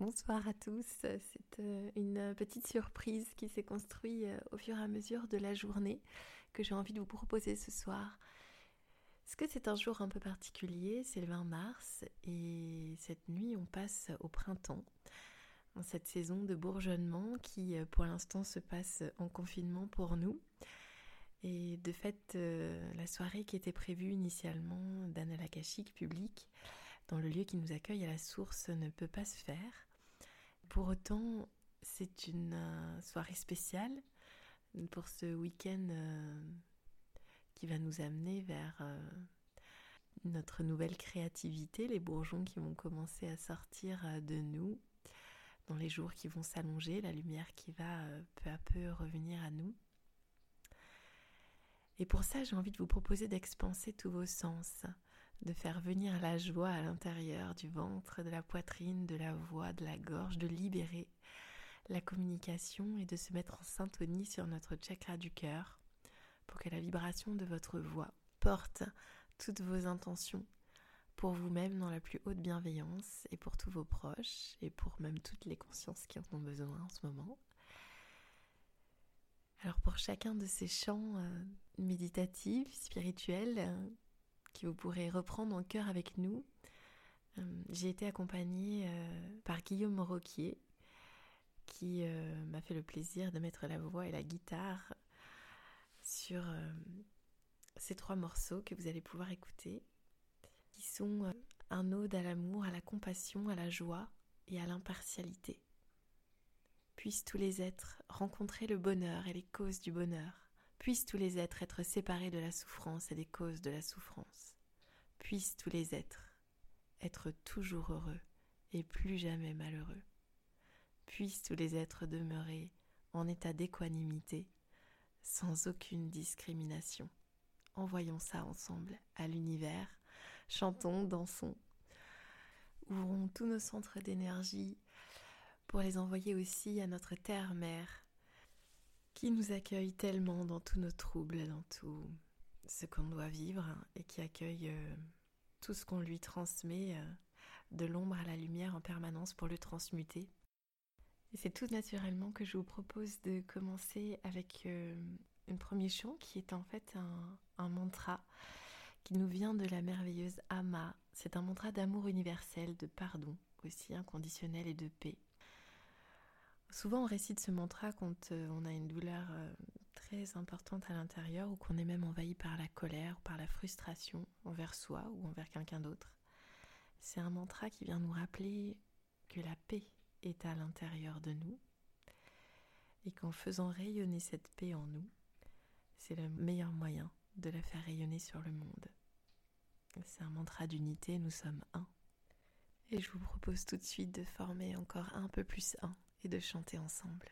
Bonsoir à tous. C'est euh, une petite surprise qui s'est construite euh, au fur et à mesure de la journée que j'ai envie de vous proposer ce soir. Parce que c'est un jour un peu particulier, c'est le 20 mars et cette nuit on passe au printemps, en cette saison de bourgeonnement qui euh, pour l'instant se passe en confinement pour nous. Et de fait, la soirée qui était prévue initialement d'Analakashik public dans le lieu qui nous accueille à la source ne peut pas se faire. Pour autant, c'est une euh, soirée spéciale pour ce week-end euh, qui va nous amener vers euh, notre nouvelle créativité, les bourgeons qui vont commencer à sortir de nous dans les jours qui vont s'allonger, la lumière qui va peu à peu revenir à nous. Et pour ça, j'ai envie de vous proposer d'expanser tous vos sens, de faire venir la joie à l'intérieur du ventre, de la poitrine, de la voix, de la gorge, de libérer la communication et de se mettre en syntonie sur notre chakra du cœur pour que la vibration de votre voix porte toutes vos intentions pour vous-même dans la plus haute bienveillance et pour tous vos proches et pour même toutes les consciences qui en ont besoin en ce moment. Alors pour chacun de ces chants euh, méditatifs, spirituels, que vous pourrez reprendre en cœur avec nous. Euh, j'ai été accompagnée euh, par Guillaume Roquier, qui euh, m'a fait le plaisir de mettre la voix et la guitare sur ces trois morceaux que vous allez pouvoir écouter, qui sont un ode à l'amour, à la compassion, à la joie et à l'impartialité. Puissent tous les êtres rencontrer le bonheur et les causes du bonheur Puissent tous les êtres être séparés de la souffrance et des causes de la souffrance. Puissent tous les êtres être toujours heureux et plus jamais malheureux. Puissent tous les êtres demeurer en état d'équanimité, sans aucune discrimination. Envoyons ça ensemble à l'univers, chantons, dansons, ouvrons tous nos centres d'énergie pour les envoyer aussi à notre terre-mère, qui nous accueille tellement dans tous nos troubles, dans tout ce qu'on doit vivre et qui accueille euh, tout ce qu'on lui transmet euh, de l'ombre à la lumière en permanence pour le transmuter. Et c'est tout naturellement que je vous propose de commencer avec euh, un premier chant qui est en fait un mantra qui nous vient de la merveilleuse Ama. C'est un mantra d'amour universel, de pardon aussi inconditionnel et de paix. Souvent, on récite ce mantra quand euh, on a une douleur euh, très importante à l'intérieur ou qu'on est même envahi par la colère ou par la frustration envers soi ou envers quelqu'un d'autre. C'est un mantra qui vient nous rappeler que la paix est à l'intérieur de nous et qu'en faisant rayonner cette paix en nous, c'est le meilleur moyen de la faire rayonner sur le monde. C'est un mantra d'unité, nous sommes un. Et je vous propose tout de suite de former encore un peu plus un et de chanter ensemble.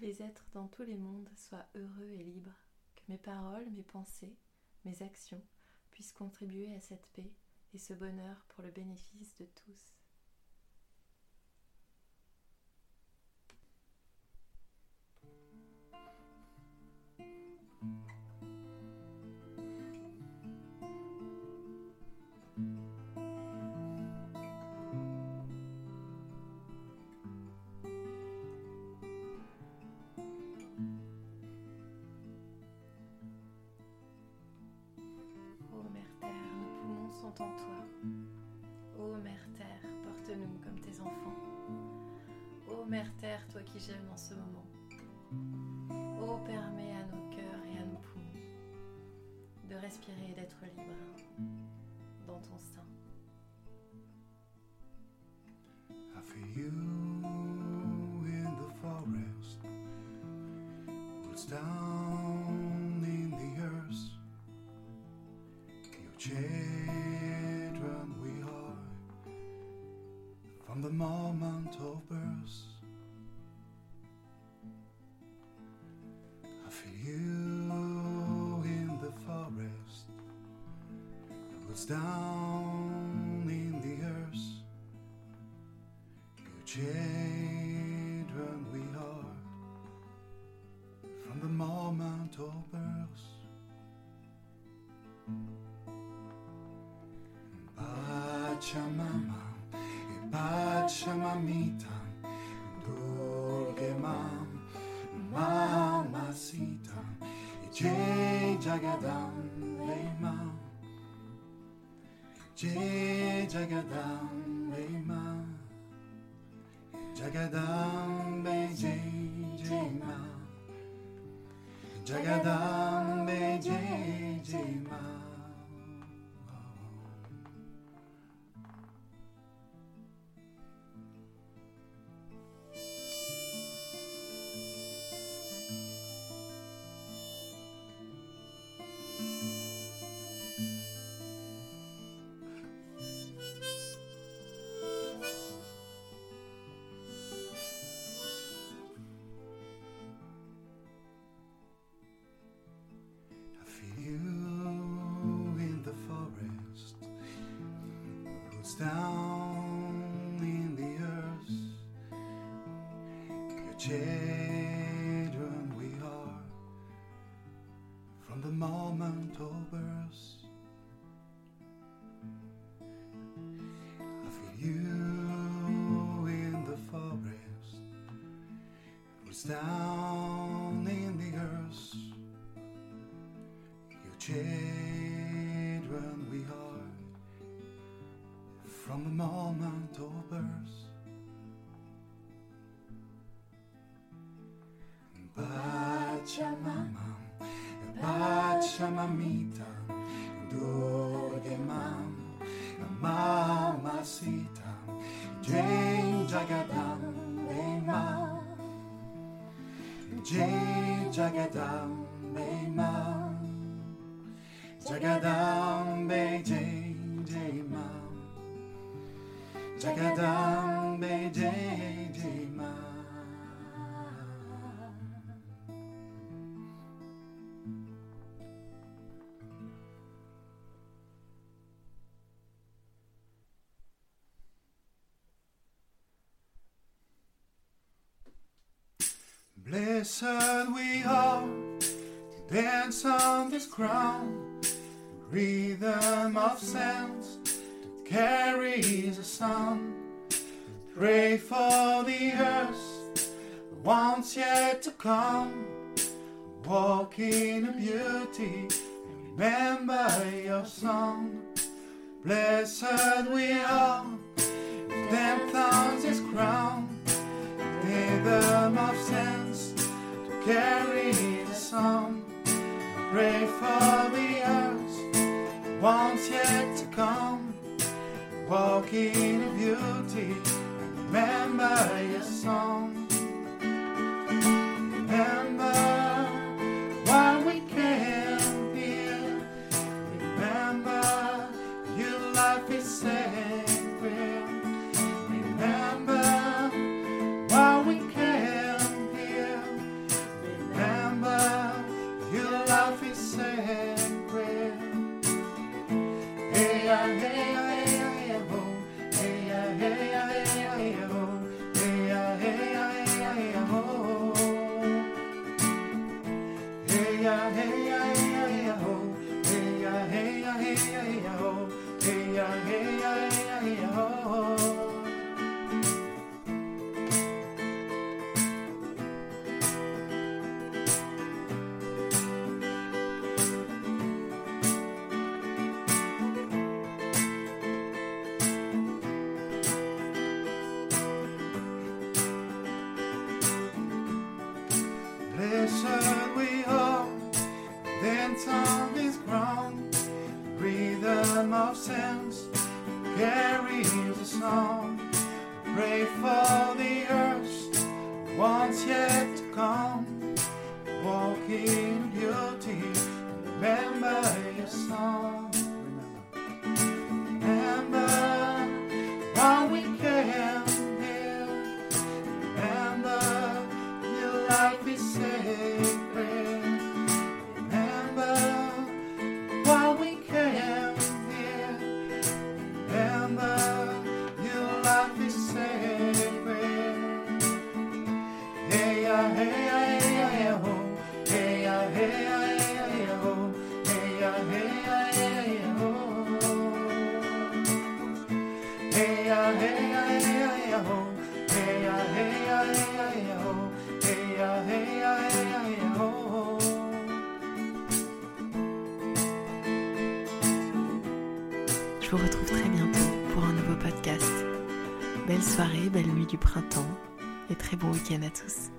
Les êtres dans tous les mondes soient heureux et libres, que mes paroles, mes pensées, mes actions puissent contribuer à cette paix et ce bonheur pour le bénéfice de tous. Toi. Ô Mère Terre, porte-nous comme tes enfants. Ô Mère Terre, toi qui gèmes en ce moment. Ô permets à nos cœurs et à nos poumons de respirer et d'être libres dans ton sein. I feel you in the forest. mamita, durge mam, mamacita, che jagadam lema, che jagadam lema, jagadam beje jema, jagadam beje jema. Roots down in the earth. Your children we are from the moment of birth. Pachamama, Pachamamita, Durgemam, Mamacita, Jai Jagadam, Jai Jagadam, Ema. Jagadambe Jai Jai Ma Jagadambe Jai Blessed we are to dance on this ground rhythm of sounds that carries a sound. Pray for the earth, the ones yet to come. Walk in a beauty and remember your song. Blessed we are, dance on this crown. Rhythm of sounds to carry the song. Pray for the earth, once yet to come. Walk in beauty remember your song. Je vous retrouve très bientôt pour un nouveau podcast. Belle soirée, belle nuit du printemps et très bon week-end à tous.